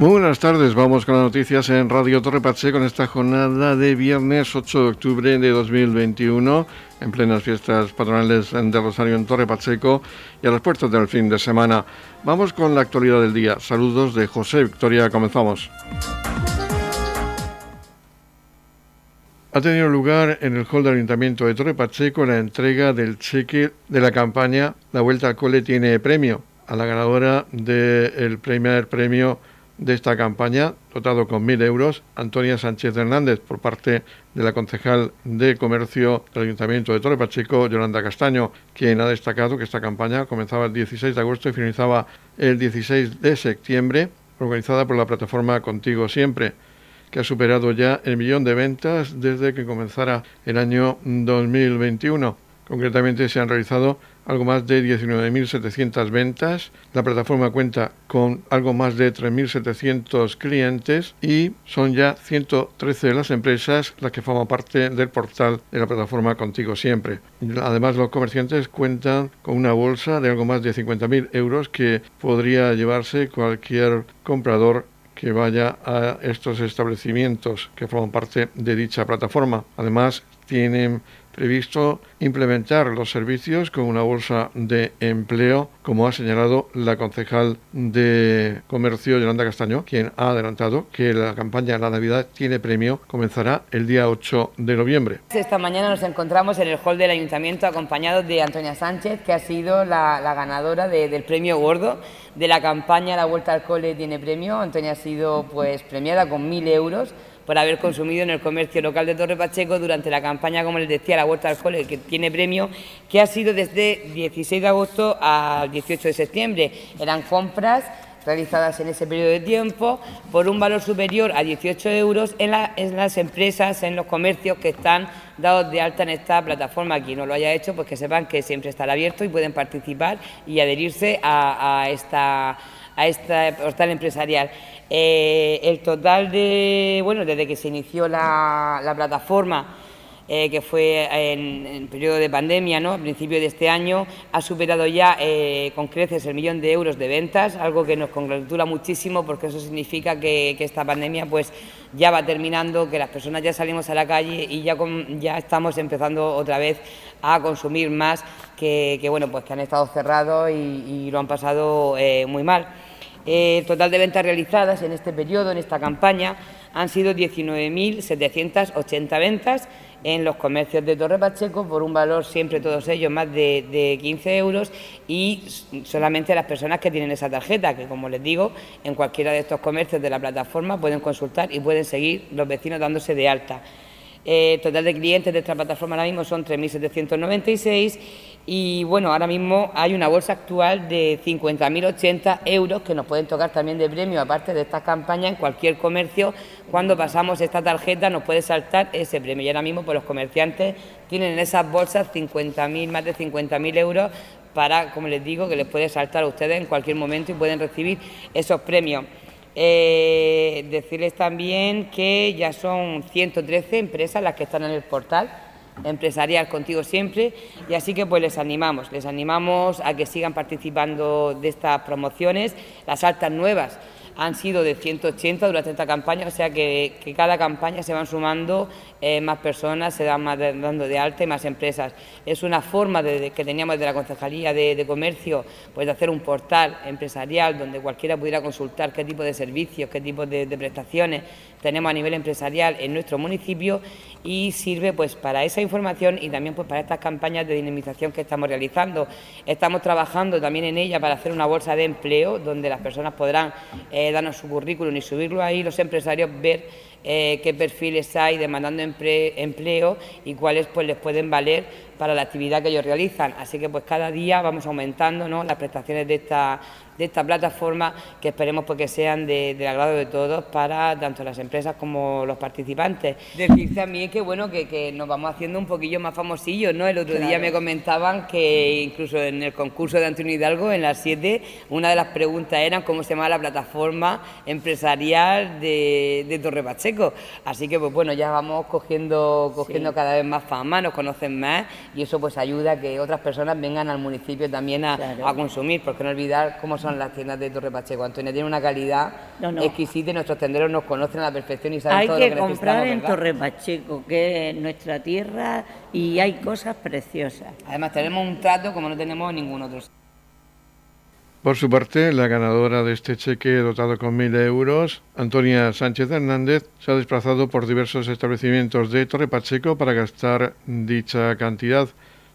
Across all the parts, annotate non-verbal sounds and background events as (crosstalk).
Muy buenas tardes, vamos con las noticias en Radio Torre Pache con esta jornada de viernes 8 de octubre de 2021 en plenas fiestas patronales de Rosario en Torre Pacheco y a las puertas del fin de semana. Vamos con la actualidad del día. Saludos de José Victoria, comenzamos. Ha tenido lugar en el hall del Ayuntamiento de Torre Pacheco la entrega del cheque de la campaña La Vuelta al Cole tiene premio a la ganadora del primer premio de esta campaña, dotado con 1.000 euros, Antonia Sánchez Hernández, por parte de la concejal de Comercio del Ayuntamiento de Torre Pacheco, Yolanda Castaño, quien ha destacado que esta campaña comenzaba el 16 de agosto y finalizaba el 16 de septiembre, organizada por la plataforma Contigo Siempre, que ha superado ya el millón de ventas desde que comenzara el año 2021. Concretamente se han realizado algo más de 19.700 ventas. La plataforma cuenta con algo más de 3.700 clientes y son ya 113 de las empresas las que forman parte del portal de la plataforma Contigo Siempre. Además, los comerciantes cuentan con una bolsa de algo más de 50.000 euros que podría llevarse cualquier comprador que vaya a estos establecimientos que forman parte de dicha plataforma. Además, tienen previsto implementar los servicios con una bolsa de empleo, como ha señalado la concejal de Comercio, Yolanda Castaño, quien ha adelantado que la campaña La Navidad tiene premio, comenzará el día 8 de noviembre. Esta mañana nos encontramos en el hall del Ayuntamiento acompañados de Antonia Sánchez, que ha sido la, ganadora del premio gordo de la campaña La Vuelta al Cole tiene premio. Antonia ha sido pues premiada con mil euros por haber consumido en el comercio local de Torre Pacheco durante la campaña, como les decía, la Vuelta al Cole, que tiene premio, que ha sido desde 16 de agosto al 18 de septiembre. Eran compras realizadas en ese periodo de tiempo por un valor superior a 18 euros en, las empresas, en los comercios que están dados de alta en esta plataforma. Quien no lo haya hecho, pues que sepan que siempre estará abierto y pueden participar y adherirse a, esta a este portal empresarial. Eh, el total de, bueno, desde que se inició la, plataforma, eh, que fue en, periodo de pandemia, ¿no? a principio de este año, ha superado ya eh, con creces el millón de euros de ventas, algo que nos congratula muchísimo porque eso significa que, esta pandemia pues ya va terminando, que las personas ya salimos a la calle y ya, ya estamos empezando otra vez a consumir más que, bueno, pues que han estado cerrados y lo han pasado muy mal. El total de ventas realizadas en este periodo, en esta campaña, han sido 19.780 ventas en los comercios de Torre Pacheco por un valor siempre todos ellos más de, 15 euros y solamente las personas que tienen esa tarjeta, que como les digo, en cualquiera de estos comercios de la plataforma pueden consultar y pueden seguir los vecinos dándose de alta. El eh, total de clientes de esta plataforma ahora mismo son 3.796 y bueno, ahora mismo hay una bolsa actual de 50.080 euros que nos pueden tocar también de premio, aparte de estas campañas en cualquier comercio. Cuando pasamos esta tarjeta nos puede saltar ese premio y ahora mismo pues los comerciantes tienen en esas bolsas 50.000, más de 50.000 euros para, como les digo, que les puede saltar a ustedes en cualquier momento y pueden recibir esos premios. Eh, decirles también que ya son 113 empresas las que están en el portal empresarial contigo siempre y así que pues les animamos, les animamos a que sigan participando de estas promociones, las altas nuevas han sido de 180 durante esta campaña, o sea que, cada campaña se van sumando eh, más personas, se dan más dando de alta y más empresas. Es una forma que teníamos de la Concejalía de, Comercio, pues de hacer un portal empresarial donde cualquiera pudiera consultar qué tipo de servicios, qué tipo de, prestaciones tenemos a nivel empresarial en nuestro municipio y sirve pues para esa información y también pues para estas campañas de dinamización que estamos realizando. Estamos trabajando también en ella para hacer una bolsa de empleo donde las personas podrán eh, darnos su currículum y subirlo ahí, los empresarios ver eh, qué perfiles hay demandando empleo y cuáles pues les pueden valer para la actividad que ellos realizan. Así que pues cada día vamos aumentando las prestaciones de esta, de esta plataforma que esperemos pues, que sean de, del agrado de todos para tanto las empresas como los participantes. Decir también que bueno que, nos vamos haciendo un poquillo más famosillos, ¿no? El otro día me comentaban que incluso en el concurso de Antonio Hidalgo, en las 7, una de las preguntas era cómo se llama la plataforma empresarial de, de Torre Pacheco. Así que pues bueno, ya vamos cogiendo, cogiendo cada vez más fama, nos conocen más y eso pues ayuda a que otras personas vengan al municipio también a, consumir, porque no olvidar cómo son las tiendas de Torre Pacheco. Antonio tiene una calidad exquisita y nuestros tenderos nos conocen a la perfección y saben todo lo que. Hay que comprar en Torre Pacheco, que es nuestra tierra y hay cosas preciosas. Además tenemos un trato como no tenemos en ningún otro. Por su parte, la ganadora de este cheque dotado con mil euros, Antonia Sánchez Hernández, se ha desplazado por diversos establecimientos de Torre Pacheco para gastar dicha cantidad.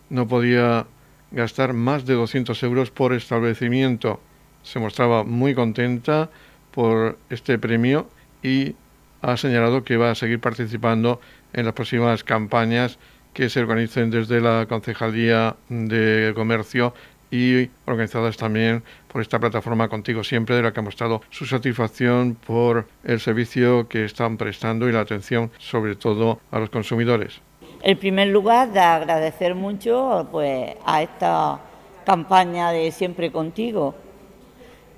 No podía gastar más de 200 euros por establecimiento. Se mostraba muy contenta por este premio y ha señalado que va a seguir participando en las próximas campañas que se organicen desde la Concejalía de Comercio y organizadas también por esta plataforma Contigo Siempre, de la que ha mostrado su satisfacción por el servicio que están prestando y la atención sobre todo a los consumidores. En primer lugar, de agradecer mucho pues, a esta campaña de Siempre Contigo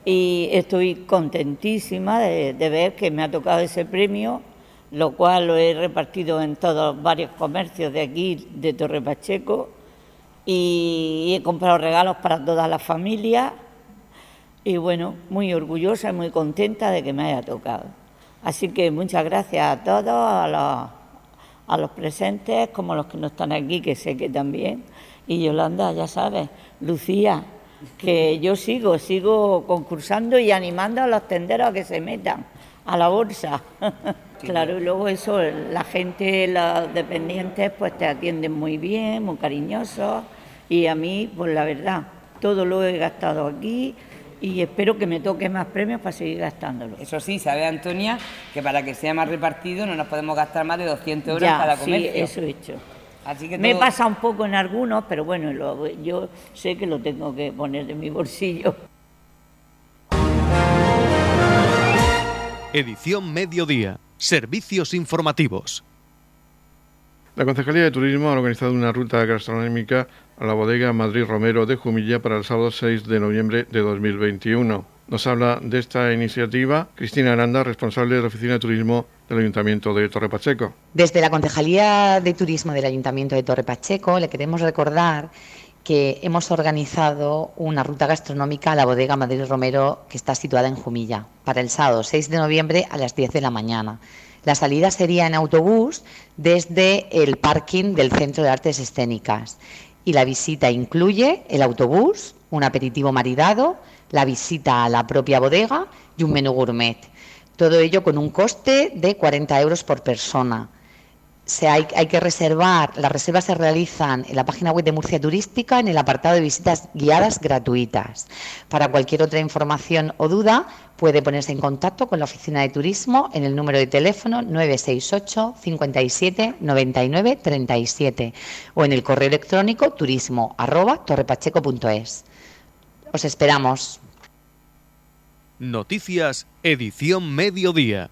y estoy contentísima de, de ver que me ha tocado ese premio lo cual lo he repartido en todos varios comercios de aquí, de Torre Pacheco, y he comprado regalos para toda la familia y bueno, muy orgullosa y muy contenta de que me haya tocado. Así que muchas gracias a todos, a los, a los presentes, como los que no están aquí, que sé que también. Y Yolanda, ya sabes, Lucía, que yo sigo, sigo concursando y animando a los tenderos a que se metan a la bolsa. (laughs) claro, y luego eso, la gente, los dependientes, pues te atienden muy bien, muy cariñosos y a mí, pues la verdad, todo lo he gastado aquí y espero que me toque más premios para seguir gastándolo. Eso sí, sabe Antonia que para que sea más repartido no nos podemos gastar más de 200 euros cada comercio. Sí, eso he hecho. Así que Me pasa un poco en algunos, pero bueno, yo sé que lo tengo que poner de mi bolsillo. Edición Mediodía. Servicios informativos. La Concejalía de Turismo ha organizado una ruta gastronómica a la bodega Madrid Romero de Jumilla para el sábado 6 de noviembre de 2021. Nos habla de esta iniciativa Cristina Aranda, responsable de la Oficina de Turismo del Ayuntamiento de Torre Pacheco. Desde la Concejalía de Turismo del Ayuntamiento de Torre Pacheco le queremos recordar que hemos organizado una ruta gastronómica a la bodega Madrid Romero que está situada en Jumilla para el sábado 6 de noviembre a las 10 de la mañana. La salida sería en autobús desde el parking del Centro de Artes Escénicas y la visita incluye el autobús, un aperitivo maridado, la visita a la propia bodega y un menú gourmet. Todo ello con un coste de 40 euros por persona hay, que reservar, las reservas se realizan en la página web de Murcia Turística en el apartado de visitas guiadas gratuitas. Para cualquier otra información o duda, puede ponerse en contacto con la Oficina de Turismo en el número de teléfono 968 57 99 37 o en el correo electrónico turismo arroba torrepacheco.es. Os esperamos. Noticias, edición mediodía.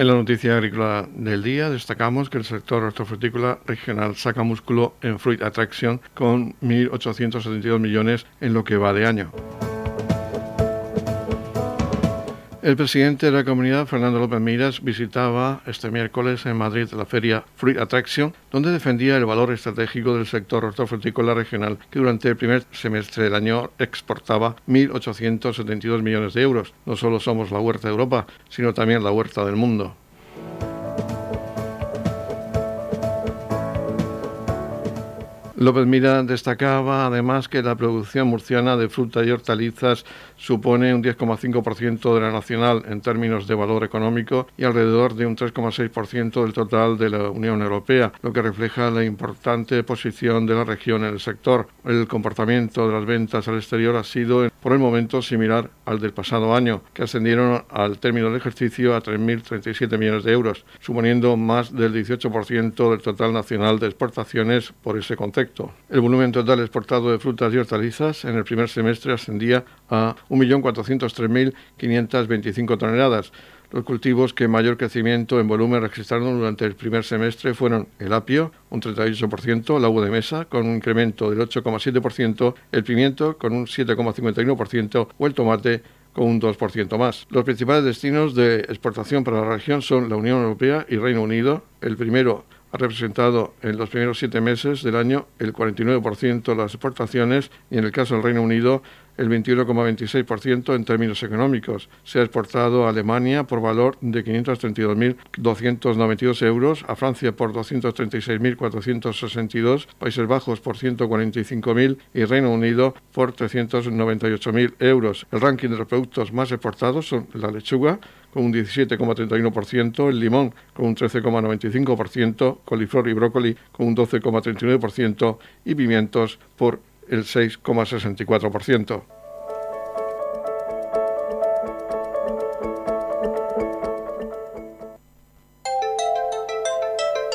En la noticia agrícola del día destacamos que el sector hortofrutícola regional saca músculo en Fruit Attraction con 1.872 millones en lo que va de año. El presidente de la comunidad, Fernando López Miras, visitaba este miércoles en Madrid la feria Fruit Attraction, donde defendía el valor estratégico del sector hortofrutícola regional, que durante el primer semestre del año exportaba 1.872 millones de euros. No solo somos la huerta de Europa, sino también la huerta del mundo. López Mira destacaba además que la producción murciana de fruta y hortalizas supone un 10,5% de la nacional en términos de valor económico y alrededor de un 3,6% del total de la Unión Europea, lo que refleja la importante posición de la región en el sector. El comportamiento de las ventas al exterior ha sido por el momento similar al del pasado año, que ascendieron al término del ejercicio a 3.037 millones de euros, suponiendo más del 18% del total nacional de exportaciones por ese El volumen total exportado de frutas y hortalizas en el primer semestre ascendía a 1.403.525 toneladas. Los cultivos que mayor crecimiento en volumen registraron durante el primer semestre fueron el apio, un 38%, la uva de mesa, con un incremento del 8,7%, el pimiento, con un 7,51%, o el tomate, con un 2% más. Los principales destinos de exportación para la región son la Unión Europea y Reino Unido. El primero ha representado en los primeros siete meses del año el 49% de las exportaciones y en el caso del Reino Unido el 21,26% en términos económicos. Se ha exportado a Alemania por valor de 532.292 euros, a Francia por 236.462, Países Bajos por 145.000 y Reino Unido por 398.000 euros. El ranking de los productos más exportados son la lechuga, con un 17,31%, el limón con un 13,95%, coliflor y brócoli con un 12,39% y pimientos por el 6,64%.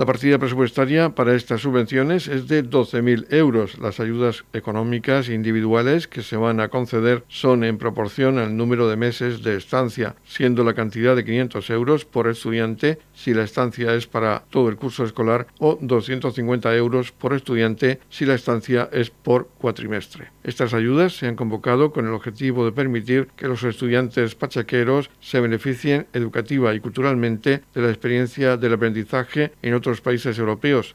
La partida presupuestaria para estas subvenciones es de 12.000 euros. Las ayudas económicas individuales que se van a conceder son en proporción al número de meses de estancia, siendo la cantidad de 500 euros por estudiante si la estancia es para todo el curso escolar o 250 euros por estudiante si la estancia es por cuatrimestre. Estas ayudas se han convocado con el objetivo de permitir que los estudiantes pachaqueros se beneficien educativa y culturalmente de la experiencia del aprendizaje en otros países europeos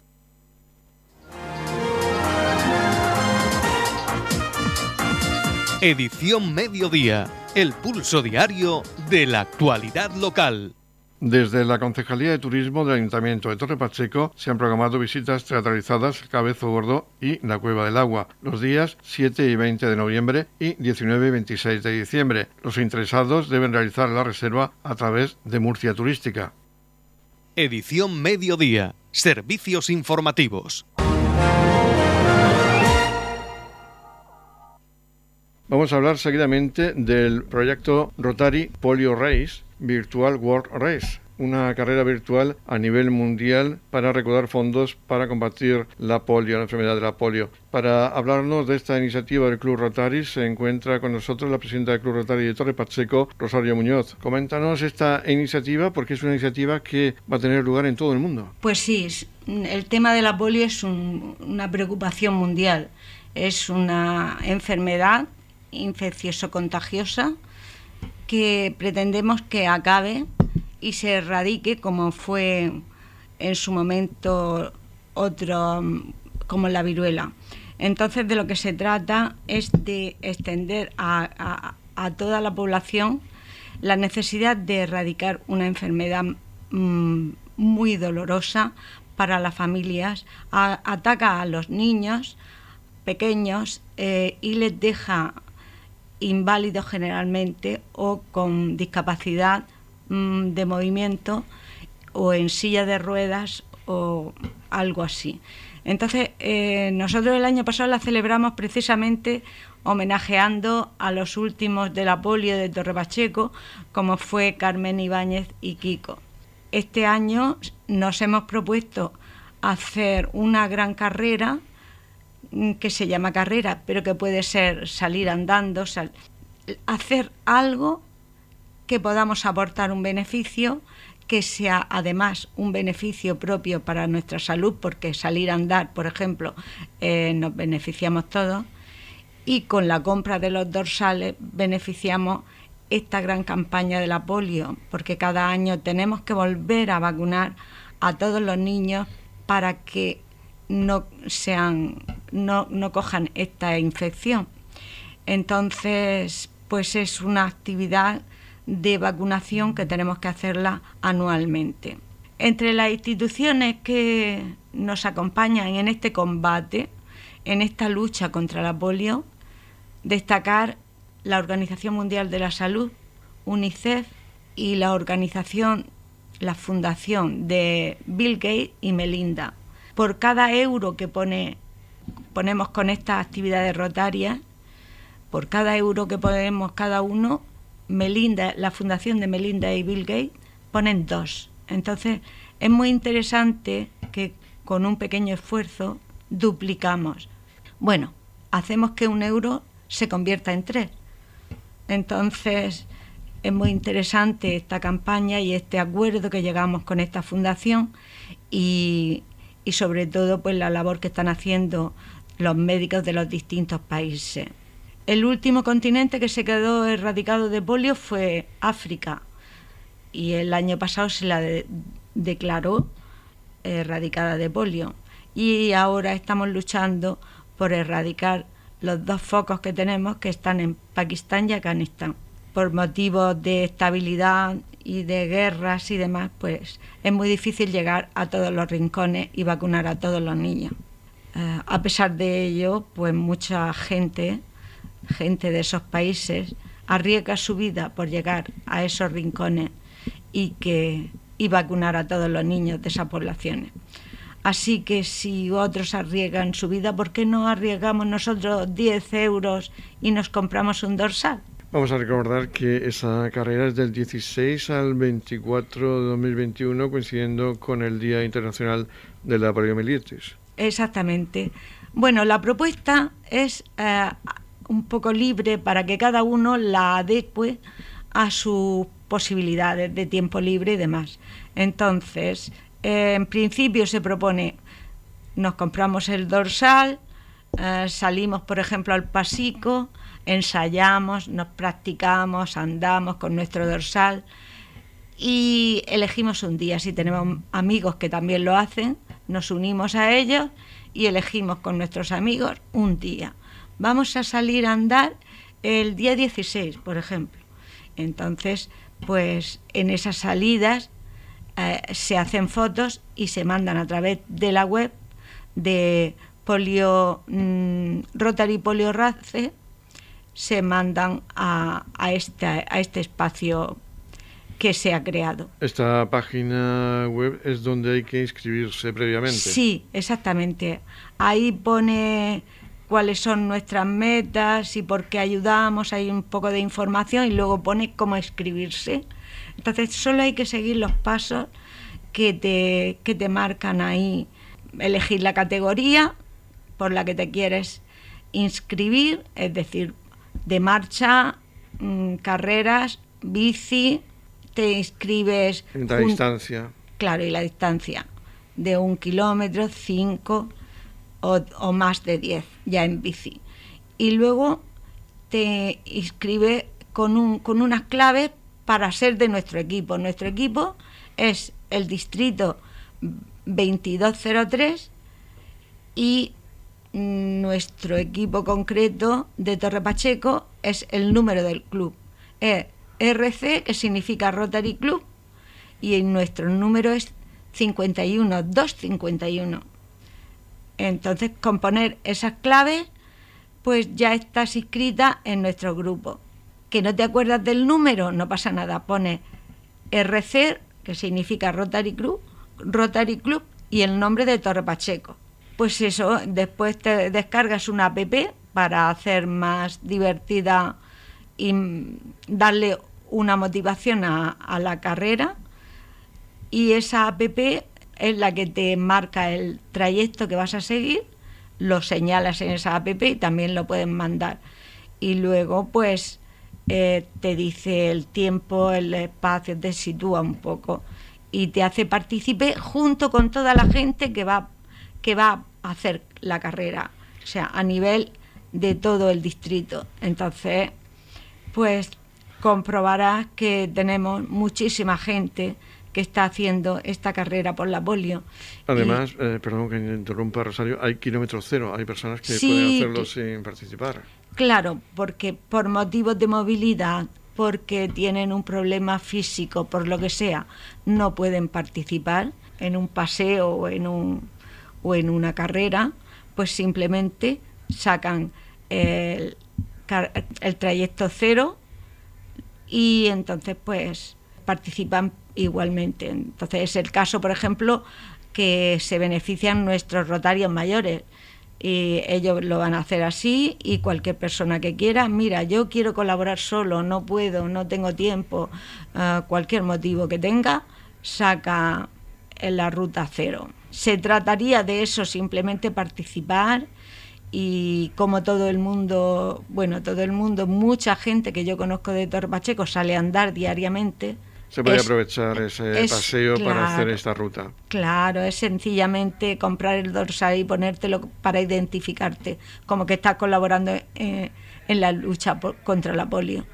Edición Mediodía, el pulso diario de la actualidad local. Desde la Concejalía de Turismo del Ayuntamiento de Torre Pacheco se han programado visitas teatralizadas Cabezo Gordo y La Cueva del Agua los días 7 y 20 de noviembre y 19 y 26 de diciembre. Los interesados deben realizar la reserva a través de Murcia Turística. Edición Mediodía. Servicios informativos. Vamos a hablar seguidamente del proyecto Rotary Polio Race, Virtual World Race, una carrera virtual a nivel mundial para recaudar fondos para combatir la polio, la enfermedad de la polio. Para hablarnos de esta iniciativa del Club Rotary se encuentra con nosotros la presidenta del Club Rotary de Torre Pacheco, Rosario Muñoz. Coméntanos esta iniciativa porque es una iniciativa que va a tener lugar en todo el mundo. Pues sí, el tema de la polio es una preocupación mundial. Es una enfermedad infeccioso-contagiosa que pretendemos que acabe y se erradique como fue en su momento otro como la viruela. Entonces de lo que se trata es de extender a, toda la población la necesidad de erradicar una enfermedad mm, muy dolorosa para las familias, ataca a los niños pequeños eh, y les deja inválidos generalmente o con discapacidad mm, de movimiento o en silla de ruedas o algo así. Entonces, eh, nosotros el año pasado la celebramos precisamente homenajeando a los últimos de la polio de Torre Pacheco, como fue Carmen Ibáñez y Kiko. Este año nos hemos propuesto hacer una gran carrera que se llama carrera, pero que puede ser salir andando, hacer algo que podamos aportar un beneficio, que sea además un beneficio propio para nuestra salud, porque salir a andar, por ejemplo, eh, nos beneficiamos todos y con la compra de los dorsales beneficiamos esta gran campaña de la polio, porque cada año tenemos que volver a vacunar a todos los niños para que no sean no, cojan esta infección. Entonces, pues es una actividad de vacunación que tenemos que hacerla anualmente. Entre las instituciones que nos acompañan en este combate, en esta lucha contra la polio, destacar la Organización Mundial de la Salud, UNICEF y la organización, la fundación de Bill Gates y Melinda. Por cada euro que pone, ponemos con estas actividades rotarias, por cada euro que ponemos cada uno, Melinda, la fundación de Melinda y Bill Gates ponen dos. Entonces es muy interesante que con un pequeño esfuerzo duplicamos. Bueno, hacemos que un euro se convierta en tres. Entonces, es muy interesante esta campaña y este acuerdo que llegamos con esta fundación y, y sobre todo pues la labor que están haciendo los médicos de los distintos países. El último continente que se quedó erradicado de polio fue África y el año pasado se la declaró erradicada de polio y ahora estamos luchando por erradicar los dos focos que tenemos que están en Pakistán y Afganistán. Por motivos de estabilidad y de guerras y demás, pues es muy difícil llegar a todos los rincones y vacunar a todos los niños. Eh, a pesar de ello, pues mucha gente, gente de esos países, arriesga su vida por llegar a esos rincones y, que, y vacunar a todos los niños de esas poblaciones. Así que si otros arriesgan su vida, ¿por qué no arriesgamos nosotros 10 euros y nos compramos un dorsal? Vamos a recordar que esa carrera es del 16 al 24 de 2021, coincidiendo con el Día Internacional de la Poliomielitis. Exactamente. Bueno, la propuesta es eh, un poco libre para que cada uno la adecue a sus posibilidades de tiempo libre y demás. Entonces, eh, en principio se propone, nos compramos el dorsal, eh, salimos, por ejemplo, al pasico, ensayamos, nos practicamos, andamos con nuestro dorsal y elegimos un día. Si tenemos amigos que también lo hacen, nos unimos a ellos y elegimos con nuestros amigos un día. Vamos a salir a andar el día 16, por ejemplo. Entonces, pues en esas salidas eh, se hacen fotos y se mandan a través de la web de polio mm, Rotary Polio Race se mandan a, a, este, a este espacio que se ha creado. Esta página web es donde hay que inscribirse previamente. Sí, exactamente. Ahí pone cuáles son nuestras metas y por qué ayudamos, hay un poco de información y luego pone cómo inscribirse. Entonces solo hay que seguir los pasos que te, que te marcan ahí. Elegir la categoría por la que te quieres inscribir, es decir, de marcha, mm, carreras, bici, te inscribes... La distancia. Claro, y la distancia de un kilómetro, cinco o, o más de diez, ya en bici. Y luego te inscribes con, un, con unas claves para ser de nuestro equipo. Nuestro equipo es el distrito 2203 y nuestro equipo concreto de Torre Pacheco es el número del club. Es RC, que significa Rotary Club, y nuestro número es 51 251. Entonces, con poner esas claves, pues ya estás inscrita en nuestro grupo. Que no te acuerdas del número, no pasa nada. Pone RC, que significa Rotary Club, Rotary Club y el nombre de Torre Pacheco. Pues eso, después te descargas una app para hacer más divertida y darle una motivación a, la carrera y esa app es la que te marca el trayecto que vas a seguir, lo señalas en esa app y también lo pueden mandar. Y luego pues eh, te dice el tiempo, el espacio, te sitúa un poco y te hace partícipe junto con toda la gente que va, que va a hacer la carrera, o sea, a nivel de todo el distrito. Entonces, pues comprobarás que tenemos muchísima gente que está haciendo esta carrera por la polio. Además, eh, perdón que interrumpa Rosario, hay kilómetros cero, hay personas que pueden hacerlo sin participar. Claro, porque por motivos de movilidad, porque tienen un problema físico, por lo que sea, no pueden participar en un paseo o en, un, o en una carrera, pues simplemente sacan el, trayecto cero y entonces pues participan igualmente. Entonces es el caso, por ejemplo, que se benefician nuestros rotarios mayores. Y ellos lo van a hacer así y cualquier persona que quiera, mira, yo quiero colaborar solo, no puedo, no tengo tiempo, ah, cualquier motivo que tenga, saca en la ruta cero. Se trataría de eso, simplemente participar y como todo el mundo, bueno, todo el mundo, mucha gente que yo conozco de Torpacheco sale a andar diariamente, se puede aprovechar ese paseo para hacer esta ruta. Claro, es sencillamente comprar el dorsal y ponértelo para identificarte, como que estás colaborando eh, en la lucha contra la polio.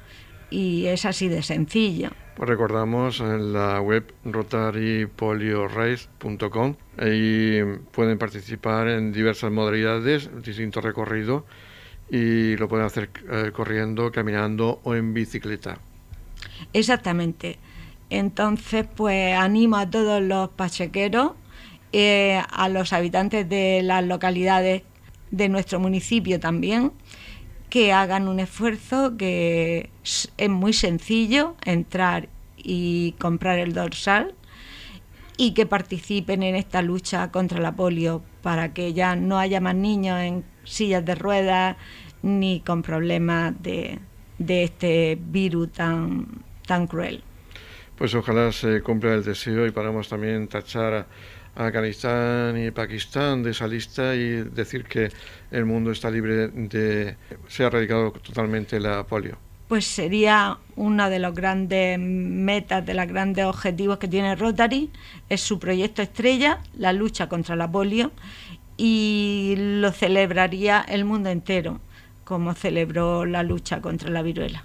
Y es así de sencillo. Recordamos en la web rotarypoliorace.com y pueden participar en diversas modalidades, distintos recorridos y lo pueden hacer eh, corriendo, caminando o en bicicleta. Exactamente. Entonces, pues animo a todos los pachequeros, eh, a los habitantes de las localidades de nuestro municipio también, que hagan un esfuerzo, que es muy sencillo entrar y comprar el dorsal y que participen en esta lucha contra la polio para que ya no haya más niños en sillas de ruedas ni con problemas de, de este virus tan, tan cruel. Pues ojalá se cumpla el deseo y paramos también tachar Afganistán y Pakistán de esa lista y decir que el mundo está libre de... se ha erradicado totalmente la polio. Pues sería una de los grandes metas, de los grandes objetivos que tiene Rotary, es su proyecto estrella, la lucha contra la polio, y lo celebraría el mundo entero, como celebró la lucha contra la viruela.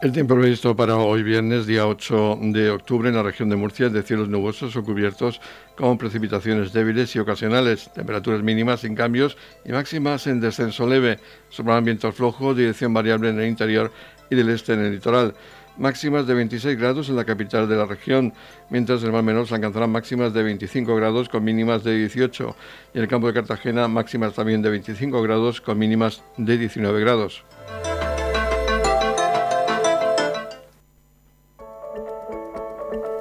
El tiempo previsto para hoy viernes, día 8 de octubre, en la región de Murcia es de cielos nubosos o cubiertos con precipitaciones débiles y ocasionales, temperaturas mínimas sin cambios y máximas en descenso leve, soplarán vientos flojos, dirección variable en el interior y del este en el litoral. Máximas de 26 grados en la capital de la región, mientras en el mar menor se alcanzarán máximas de 25 grados con mínimas de 18 y en el campo de Cartagena máximas también de 25 grados con mínimas de 19 grados.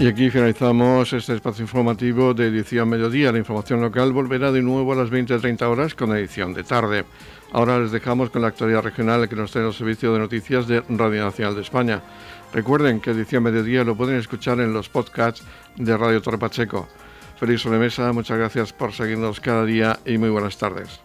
Y aquí finalizamos este espacio informativo de edición mediodía. La información local volverá de nuevo a las 20.30 horas con edición de tarde. Ahora les dejamos con la actualidad regional que nos trae el Servicio de Noticias de Radio Nacional de España. Recuerden que edición mediodía lo pueden escuchar en los podcasts de Radio Torre Pacheco. Feliz sobremesa, muchas gracias por seguirnos cada día y muy buenas tardes.